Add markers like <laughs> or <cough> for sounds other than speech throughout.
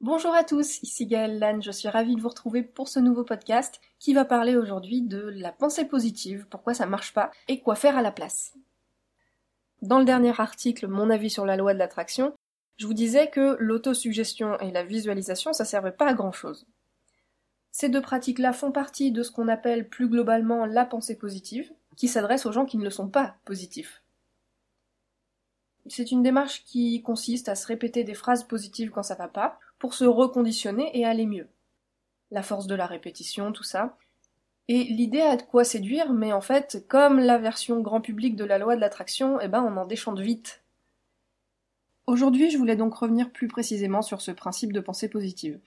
Bonjour à tous, ici Gaëlle Lannes, je suis ravie de vous retrouver pour ce nouveau podcast qui va parler aujourd'hui de la pensée positive, pourquoi ça marche pas et quoi faire à la place. Dans le dernier article, mon avis sur la loi de l'attraction, je vous disais que l'autosuggestion et la visualisation ça servait pas à grand chose. Ces deux pratiques-là font partie de ce qu'on appelle plus globalement la pensée positive, qui s'adresse aux gens qui ne le sont pas positifs. C'est une démarche qui consiste à se répéter des phrases positives quand ça va pas, pour se reconditionner et aller mieux. La force de la répétition, tout ça. Et l'idée a de quoi séduire, mais en fait, comme la version grand public de la loi de l'attraction, eh ben on en déchante vite. Aujourd'hui, je voulais donc revenir plus précisément sur ce principe de pensée positive.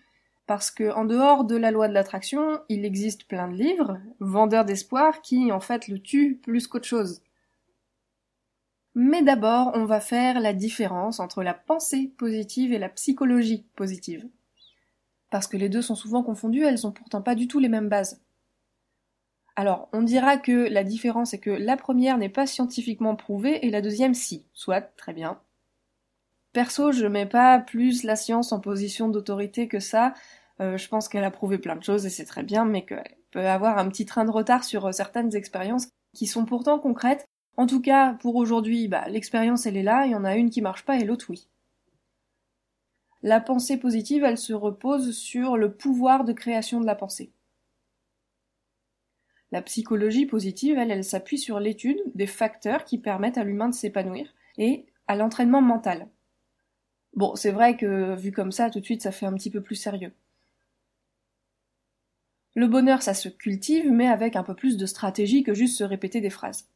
Parce que, en dehors de la loi de l'attraction, il existe plein de livres, vendeurs d'espoir, qui en fait le tuent plus qu'autre chose. Mais d'abord, on va faire la différence entre la pensée positive et la psychologie positive. Parce que les deux sont souvent confondus, elles ont pourtant pas du tout les mêmes bases. Alors, on dira que la différence est que la première n'est pas scientifiquement prouvée et la deuxième si. Soit, très bien. Perso, je mets pas plus la science en position d'autorité que ça. Euh, je pense qu'elle a prouvé plein de choses et c'est très bien, mais qu'elle peut avoir un petit train de retard sur euh, certaines expériences qui sont pourtant concrètes en tout cas, pour aujourd'hui, bah, l'expérience elle est là, il y en a une qui marche pas et l'autre oui. La pensée positive, elle se repose sur le pouvoir de création de la pensée. La psychologie positive, elle, elle s'appuie sur l'étude des facteurs qui permettent à l'humain de s'épanouir et à l'entraînement mental. Bon, c'est vrai que vu comme ça, tout de suite, ça fait un petit peu plus sérieux. Le bonheur, ça se cultive, mais avec un peu plus de stratégie que juste se répéter des phrases.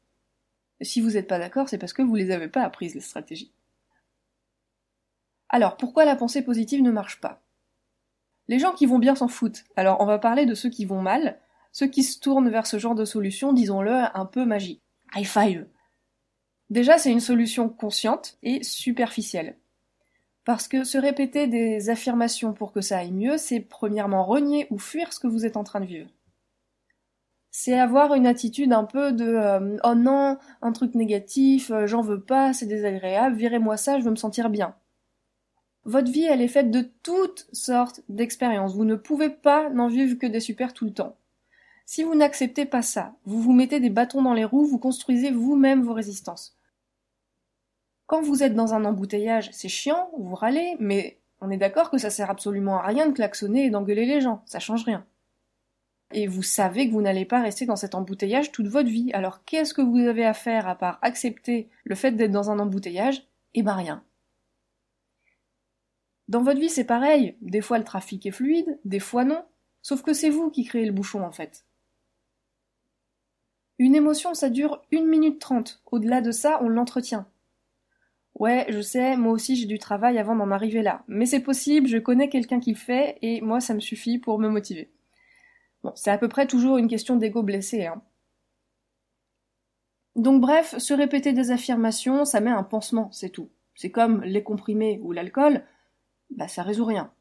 Si vous n'êtes pas d'accord, c'est parce que vous les avez pas apprises, les stratégies. Alors, pourquoi la pensée positive ne marche pas? Les gens qui vont bien s'en foutent. Alors, on va parler de ceux qui vont mal, ceux qui se tournent vers ce genre de solution, disons-le, un peu magique. High five Déjà, c'est une solution consciente et superficielle. Parce que se répéter des affirmations pour que ça aille mieux, c'est premièrement renier ou fuir ce que vous êtes en train de vivre c'est avoir une attitude un peu de euh, oh non, un truc négatif, euh, j'en veux pas, c'est désagréable, virez-moi ça, je veux me sentir bien. Votre vie, elle est faite de toutes sortes d'expériences. Vous ne pouvez pas n'en vivre que des super tout le temps. Si vous n'acceptez pas ça, vous vous mettez des bâtons dans les roues, vous construisez vous-même vos résistances. Quand vous êtes dans un embouteillage, c'est chiant, vous râlez, mais on est d'accord que ça sert absolument à rien de klaxonner et d'engueuler les gens, ça change rien et vous savez que vous n'allez pas rester dans cet embouteillage toute votre vie. Alors qu'est-ce que vous avez à faire à part accepter le fait d'être dans un embouteillage? Eh ben rien. Dans votre vie, c'est pareil. Des fois, le trafic est fluide, des fois non. Sauf que c'est vous qui créez le bouchon, en fait. Une émotion, ça dure une minute trente. Au-delà de ça, on l'entretient. Ouais, je sais, moi aussi j'ai du travail avant d'en arriver là. Mais c'est possible, je connais quelqu'un qui le fait, et moi ça me suffit pour me motiver. C'est à peu près toujours une question d'ego blessé. Hein. Donc bref, se répéter des affirmations, ça met un pansement, c'est tout. C'est comme les comprimés ou l'alcool, bah ça résout rien.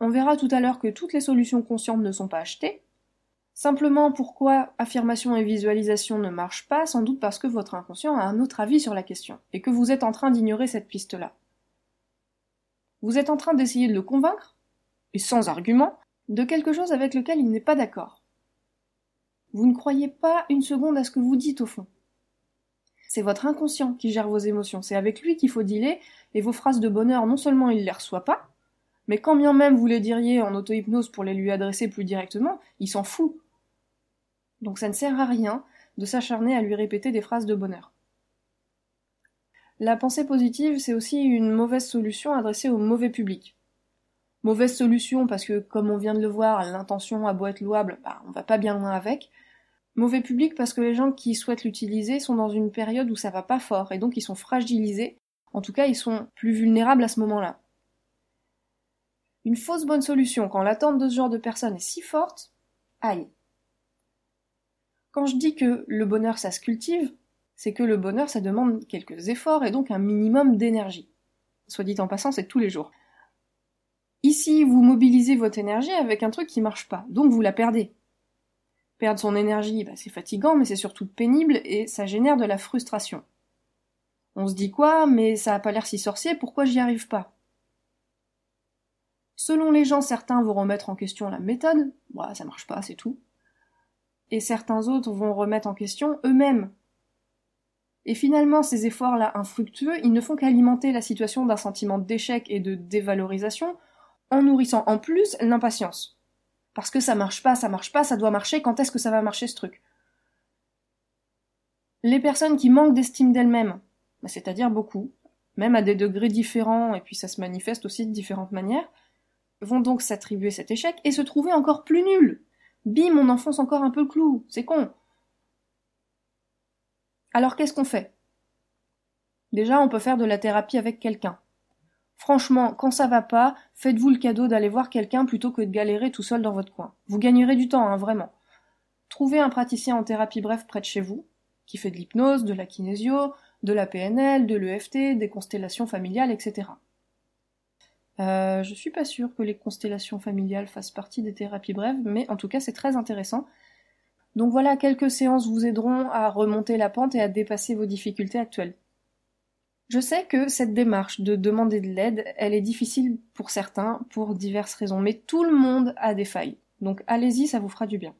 On verra tout à l'heure que toutes les solutions conscientes ne sont pas achetées. Simplement pourquoi affirmation et visualisation ne marchent pas, sans doute parce que votre inconscient a un autre avis sur la question, et que vous êtes en train d'ignorer cette piste-là. Vous êtes en train d'essayer de le convaincre, et sans argument, de quelque chose avec lequel il n'est pas d'accord. Vous ne croyez pas une seconde à ce que vous dites au fond. C'est votre inconscient qui gère vos émotions, c'est avec lui qu'il faut dealer, et vos phrases de bonheur, non seulement il les reçoit pas, mais quand bien même vous les diriez en auto-hypnose pour les lui adresser plus directement, il s'en fout. Donc ça ne sert à rien de s'acharner à lui répéter des phrases de bonheur. La pensée positive, c'est aussi une mauvaise solution adressée au mauvais public. Mauvaise solution parce que, comme on vient de le voir, l'intention a beau être louable, bah, on va pas bien loin avec. Mauvais public parce que les gens qui souhaitent l'utiliser sont dans une période où ça va pas fort et donc ils sont fragilisés. En tout cas, ils sont plus vulnérables à ce moment-là. Une fausse bonne solution quand l'attente de ce genre de personne est si forte, aïe. Quand je dis que le bonheur ça se cultive, c'est que le bonheur ça demande quelques efforts et donc un minimum d'énergie. Soit dit en passant, c'est tous les jours. Ici, vous mobilisez votre énergie avec un truc qui marche pas, donc vous la perdez. Perdre son énergie, bah, c'est fatigant, mais c'est surtout pénible et ça génère de la frustration. On se dit quoi, mais ça a pas l'air si sorcier, pourquoi j'y arrive pas? Selon les gens, certains vont remettre en question la méthode, bah, ça marche pas, c'est tout. Et certains autres vont remettre en question eux-mêmes. Et finalement, ces efforts-là infructueux, ils ne font qu'alimenter la situation d'un sentiment d'échec et de dévalorisation, en nourrissant en plus l'impatience. Parce que ça marche pas, ça marche pas, ça doit marcher, quand est-ce que ça va marcher ce truc? Les personnes qui manquent d'estime d'elles-mêmes, bah, c'est-à-dire beaucoup, même à des degrés différents, et puis ça se manifeste aussi de différentes manières, vont donc s'attribuer cet échec et se trouver encore plus nuls. Bim, on enfonce encore un peu le clou, c'est con. Alors qu'est-ce qu'on fait? Déjà, on peut faire de la thérapie avec quelqu'un. Franchement, quand ça va pas, faites-vous le cadeau d'aller voir quelqu'un plutôt que de galérer tout seul dans votre coin. Vous gagnerez du temps, hein, vraiment. Trouvez un praticien en thérapie bref près de chez vous, qui fait de l'hypnose, de la kinésio, de la PNL, de l'EFT, des constellations familiales, etc. Euh, je suis pas sûre que les constellations familiales fassent partie des thérapies brèves, mais en tout cas c'est très intéressant. Donc voilà, quelques séances vous aideront à remonter la pente et à dépasser vos difficultés actuelles. Je sais que cette démarche de demander de l'aide, elle est difficile pour certains, pour diverses raisons, mais tout le monde a des failles. Donc allez-y, ça vous fera du bien.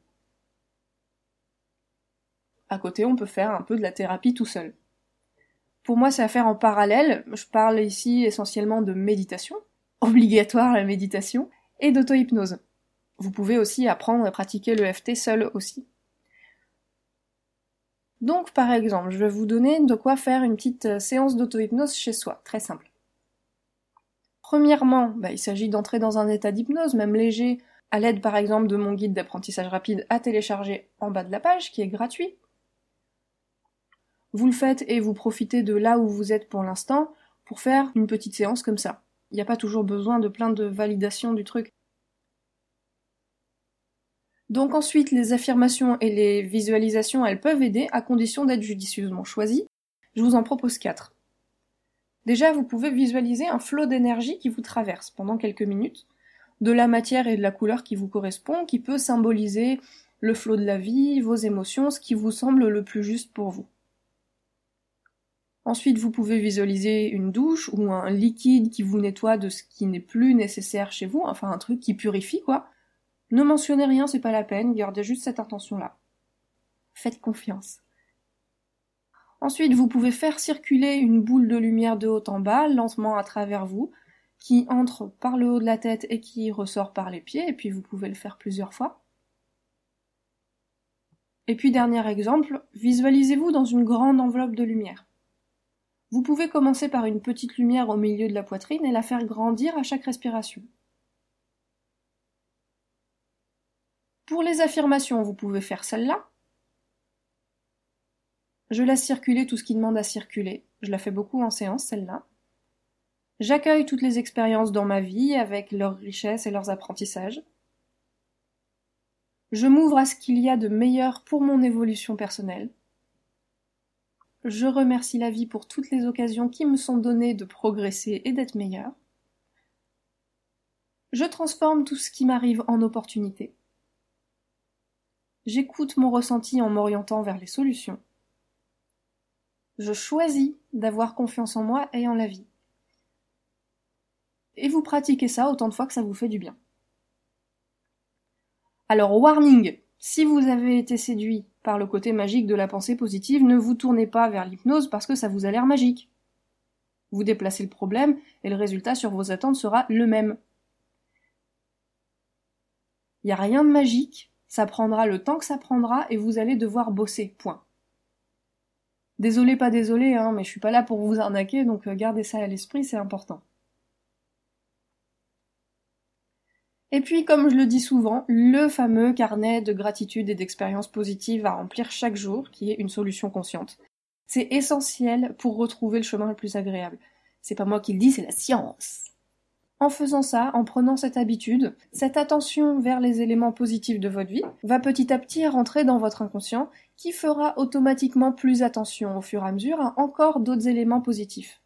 À côté, on peut faire un peu de la thérapie tout seul. Pour moi, c'est à faire en parallèle. Je parle ici essentiellement de méditation, <laughs> obligatoire la méditation, et d'auto-hypnose. Vous pouvez aussi apprendre à pratiquer l'EFT seul aussi. Donc par exemple, je vais vous donner de quoi faire une petite euh, séance d'auto-hypnose chez soi, très simple. Premièrement, bah, il s'agit d'entrer dans un état d'hypnose, même léger, à l'aide par exemple de mon guide d'apprentissage rapide à télécharger en bas de la page, qui est gratuit. Vous le faites et vous profitez de là où vous êtes pour l'instant pour faire une petite séance comme ça. Il n'y a pas toujours besoin de plein de validation du truc. Donc ensuite, les affirmations et les visualisations, elles peuvent aider à condition d'être judicieusement choisies. Je vous en propose quatre. Déjà, vous pouvez visualiser un flot d'énergie qui vous traverse pendant quelques minutes, de la matière et de la couleur qui vous correspond, qui peut symboliser le flot de la vie, vos émotions, ce qui vous semble le plus juste pour vous. Ensuite, vous pouvez visualiser une douche ou un liquide qui vous nettoie de ce qui n'est plus nécessaire chez vous, enfin un truc qui purifie quoi. Ne mentionnez rien, c'est pas la peine, gardez juste cette intention-là. Faites confiance. Ensuite, vous pouvez faire circuler une boule de lumière de haut en bas, lentement à travers vous, qui entre par le haut de la tête et qui ressort par les pieds, et puis vous pouvez le faire plusieurs fois. Et puis dernier exemple, visualisez-vous dans une grande enveloppe de lumière. Vous pouvez commencer par une petite lumière au milieu de la poitrine et la faire grandir à chaque respiration. Pour les affirmations, vous pouvez faire celle-là. Je laisse circuler tout ce qui demande à circuler. Je la fais beaucoup en séance, celle-là. J'accueille toutes les expériences dans ma vie avec leurs richesses et leurs apprentissages. Je m'ouvre à ce qu'il y a de meilleur pour mon évolution personnelle. Je remercie la vie pour toutes les occasions qui me sont données de progresser et d'être meilleur. Je transforme tout ce qui m'arrive en opportunité. J'écoute mon ressenti en m'orientant vers les solutions. Je choisis d'avoir confiance en moi et en la vie. Et vous pratiquez ça autant de fois que ça vous fait du bien. Alors, warning, si vous avez été séduit par le côté magique de la pensée positive, ne vous tournez pas vers l'hypnose parce que ça vous a l'air magique. Vous déplacez le problème et le résultat sur vos attentes sera le même. Il n'y a rien de magique, ça prendra le temps que ça prendra et vous allez devoir bosser, point. Désolé, pas désolé, hein, mais je suis pas là pour vous arnaquer, donc euh, gardez ça à l'esprit, c'est important. Et puis, comme je le dis souvent, le fameux carnet de gratitude et d'expériences positives à remplir chaque jour, qui est une solution consciente. C'est essentiel pour retrouver le chemin le plus agréable. C'est pas moi qui le dis, c'est la science. En faisant ça, en prenant cette habitude, cette attention vers les éléments positifs de votre vie va petit à petit rentrer dans votre inconscient qui fera automatiquement plus attention au fur et à mesure à encore d'autres éléments positifs.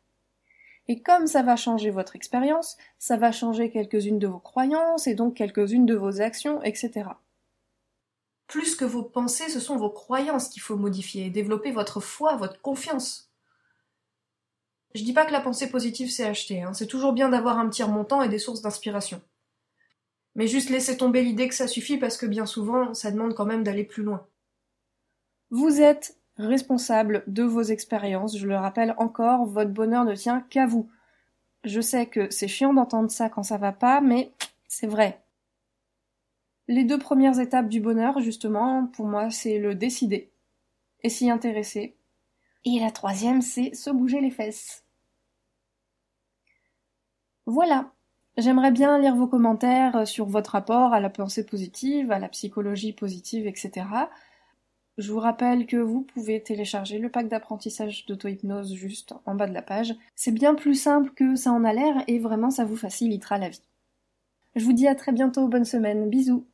Et comme ça va changer votre expérience, ça va changer quelques-unes de vos croyances et donc quelques-unes de vos actions, etc. Plus que vos pensées, ce sont vos croyances qu'il faut modifier, développer votre foi, votre confiance. Je dis pas que la pensée positive c'est acheté, hein. c'est toujours bien d'avoir un petit remontant et des sources d'inspiration. Mais juste laisser tomber l'idée que ça suffit parce que bien souvent, ça demande quand même d'aller plus loin. Vous êtes responsable de vos expériences, je le rappelle encore, votre bonheur ne tient qu'à vous. Je sais que c'est chiant d'entendre ça quand ça va pas, mais c'est vrai. Les deux premières étapes du bonheur, justement, pour moi, c'est le décider et s'y intéresser. Et la troisième, c'est se bouger les fesses. Voilà. J'aimerais bien lire vos commentaires sur votre rapport à la pensée positive, à la psychologie positive, etc. Je vous rappelle que vous pouvez télécharger le pack d'apprentissage d'auto-hypnose juste en bas de la page. C'est bien plus simple que ça en a l'air et vraiment ça vous facilitera la vie. Je vous dis à très bientôt, bonne semaine, bisous